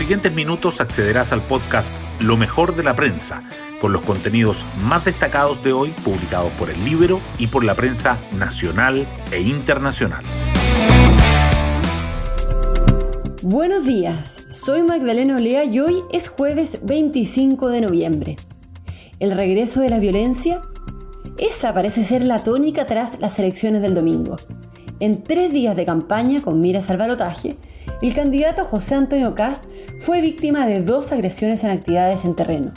siguientes minutos accederás al podcast Lo mejor de la prensa, con los contenidos más destacados de hoy publicados por el Libro y por la prensa nacional e internacional. Buenos días, soy Magdalena Olea y hoy es jueves 25 de noviembre. ¿El regreso de la violencia? Esa parece ser la tónica tras las elecciones del domingo. En tres días de campaña con miras al balotaje, el candidato José Antonio Cast fue víctima de dos agresiones en actividades en terreno.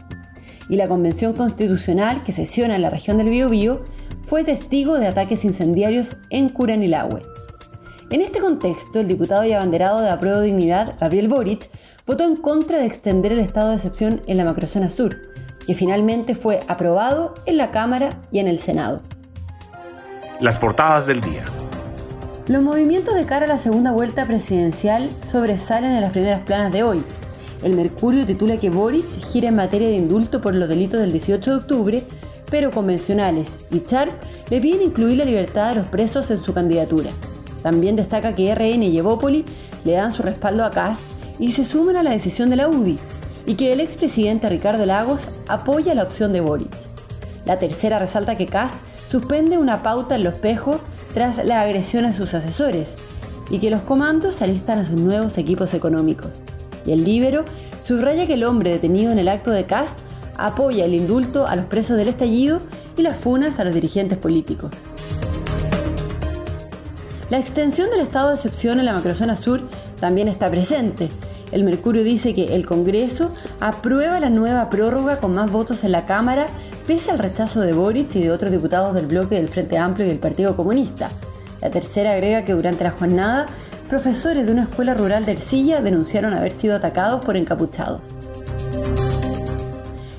Y la Convención Constitucional que sesiona en la región del Biobío fue testigo de ataques incendiarios en Curanilahue. En este contexto, el diputado y abanderado de Apruebo Dignidad, Gabriel Boric, votó en contra de extender el estado de excepción en la macrozona sur, que finalmente fue aprobado en la Cámara y en el Senado. Las portadas del día. Los movimientos de cara a la segunda vuelta presidencial sobresalen en las primeras planas de hoy. El Mercurio titula que Boric gira en materia de indulto por los delitos del 18 de octubre, pero convencionales y Charp le piden incluir la libertad de los presos en su candidatura. También destaca que RN y Evópoli le dan su respaldo a Kass y se suman a la decisión de la UDI, y que el expresidente Ricardo Lagos apoya la opción de Boric. La tercera resalta que Kass suspende una pauta en los espejos tras la agresión a sus asesores y que los comandos alistan a sus nuevos equipos económicos. Y el Libero subraya que el hombre detenido en el acto de Cast apoya el indulto a los presos del estallido y las funas a los dirigentes políticos. La extensión del estado de excepción en la macrozona sur también está presente. El Mercurio dice que el Congreso aprueba la nueva prórroga con más votos en la Cámara pese al rechazo de Boric y de otros diputados del bloque del Frente Amplio y del Partido Comunista. La tercera agrega que durante la jornada, profesores de una escuela rural de Ercilla denunciaron haber sido atacados por encapuchados.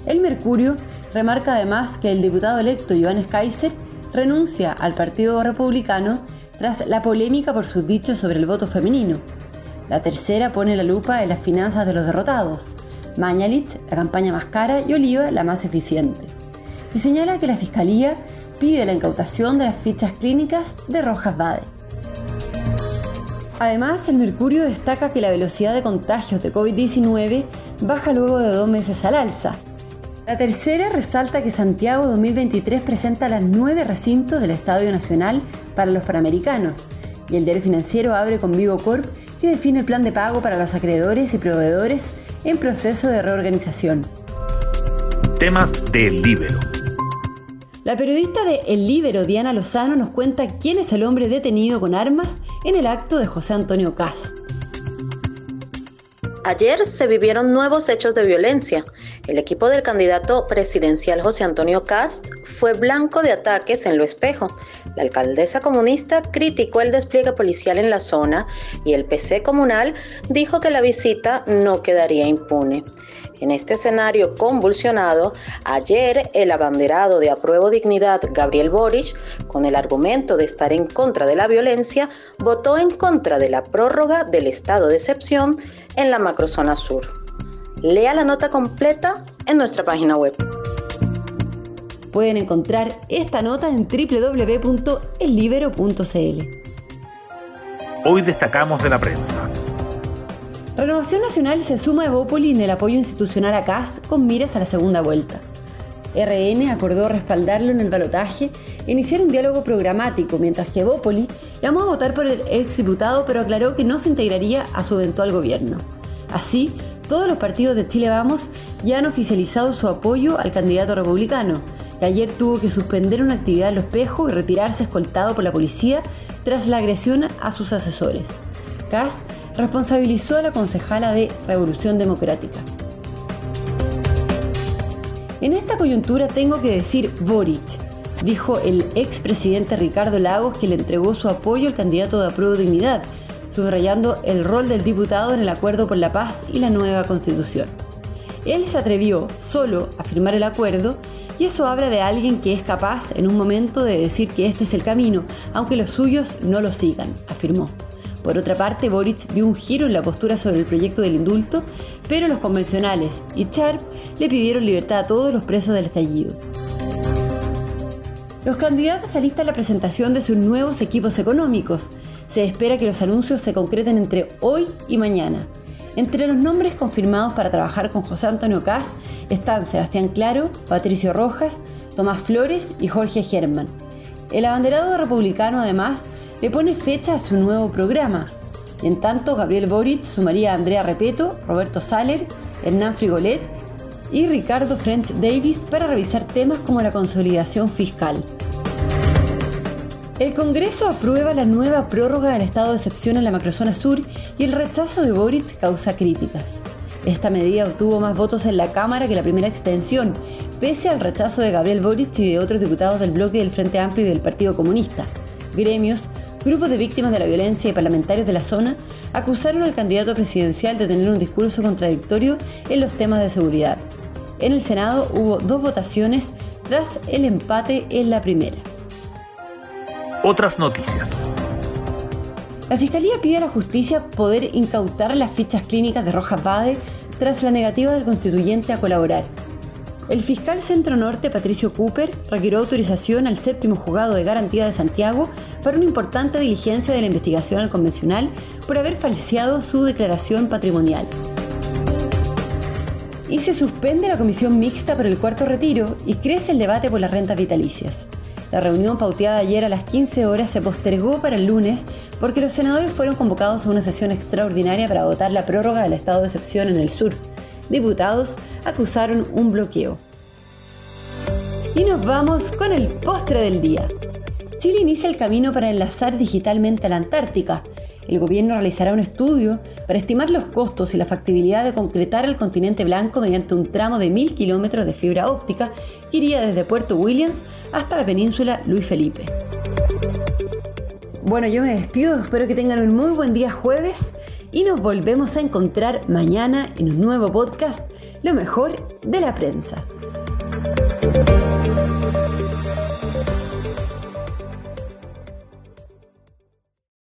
El Mercurio remarca además que el diputado electo Johannes Kaiser renuncia al Partido Republicano tras la polémica por sus dichos sobre el voto femenino. La tercera pone la lupa en las finanzas de los derrotados. Mañalich, la campaña más cara, y Oliva, la más eficiente y señala que la Fiscalía pide la incautación de las fichas clínicas de Rojas Bade. Además, el Mercurio destaca que la velocidad de contagios de COVID-19 baja luego de dos meses al alza. La tercera resalta que Santiago 2023 presenta las nueve recintos del Estadio Nacional para los Panamericanos y el diario financiero abre con Vivo Corp que define el plan de pago para los acreedores y proveedores en proceso de reorganización. Temas del Libero. La periodista de El Libero, Diana Lozano, nos cuenta quién es el hombre detenido con armas en el acto de José Antonio Cast. Ayer se vivieron nuevos hechos de violencia. El equipo del candidato presidencial José Antonio Cast fue blanco de ataques en lo espejo. La alcaldesa comunista criticó el despliegue policial en la zona y el PC comunal dijo que la visita no quedaría impune. En este escenario convulsionado, ayer el abanderado de Apruebo Dignidad, Gabriel Boric, con el argumento de estar en contra de la violencia, votó en contra de la prórroga del estado de excepción en la macrozona sur. Lea la nota completa en nuestra página web. Pueden encontrar esta nota en www.ellibero.cl. Hoy destacamos de la prensa. Renovación Nacional se suma a Evópoli en el apoyo institucional a CAS con miras a la segunda vuelta. RN acordó respaldarlo en el balotaje e iniciar un diálogo programático, mientras que Evópoli llamó a votar por el exdiputado pero aclaró que no se integraría a su eventual gobierno. Así, todos los partidos de Chile Vamos ya han oficializado su apoyo al candidato republicano, que ayer tuvo que suspender una actividad en Los Espejos y retirarse escoltado por la policía tras la agresión a sus asesores. Cast responsabilizó a la concejala de Revolución Democrática. En esta coyuntura tengo que decir Boric, dijo el expresidente Ricardo Lagos que le entregó su apoyo al candidato de Apruebo Dignidad, subrayando el rol del diputado en el acuerdo por la paz y la nueva constitución. Él se atrevió solo a firmar el acuerdo y eso habla de alguien que es capaz en un momento de decir que este es el camino, aunque los suyos no lo sigan, afirmó. Por otra parte, Boric dio un giro en la postura sobre el proyecto del indulto, pero los convencionales y Charp le pidieron libertad a todos los presos del estallido. Los candidatos alistan la presentación de sus nuevos equipos económicos. Se espera que los anuncios se concreten entre hoy y mañana. Entre los nombres confirmados para trabajar con José Antonio Caz están Sebastián Claro, Patricio Rojas, Tomás Flores y Jorge Germán. El abanderado republicano además le pone fecha a su nuevo programa. En tanto, Gabriel Boric sumaría a Andrea Repeto, Roberto Saller, Hernán Frigolet y Ricardo French Davis para revisar temas como la consolidación fiscal. El Congreso aprueba la nueva prórroga del estado de excepción en la macrozona sur y el rechazo de Boric causa críticas. Esta medida obtuvo más votos en la Cámara que la primera extensión, pese al rechazo de Gabriel Boric y de otros diputados del bloque del Frente Amplio y del Partido Comunista. Gremios, grupos de víctimas de la violencia y parlamentarios de la zona acusaron al candidato presidencial de tener un discurso contradictorio en los temas de seguridad. En el Senado hubo dos votaciones tras el empate en la primera. Otras noticias. La Fiscalía pide a la justicia poder incautar las fichas clínicas de Rojas Bade tras la negativa del constituyente a colaborar. El fiscal Centro Norte, Patricio Cooper, requirió autorización al séptimo juzgado de garantía de Santiago para una importante diligencia de la investigación al convencional por haber falseado su declaración patrimonial. Y se suspende la comisión mixta por el cuarto retiro y crece el debate por las rentas vitalicias. La reunión pauteada ayer a las 15 horas se postergó para el lunes porque los senadores fueron convocados a una sesión extraordinaria para votar la prórroga del estado de excepción en el sur. Diputados acusaron un bloqueo. Y nos vamos con el postre del día. Chile inicia el camino para enlazar digitalmente a la Antártica. El gobierno realizará un estudio para estimar los costos y la factibilidad de concretar el continente blanco mediante un tramo de mil kilómetros de fibra óptica que iría desde Puerto Williams hasta la península Luis Felipe. Bueno, yo me despido, espero que tengan un muy buen día jueves y nos volvemos a encontrar mañana en un nuevo podcast, Lo mejor de la prensa.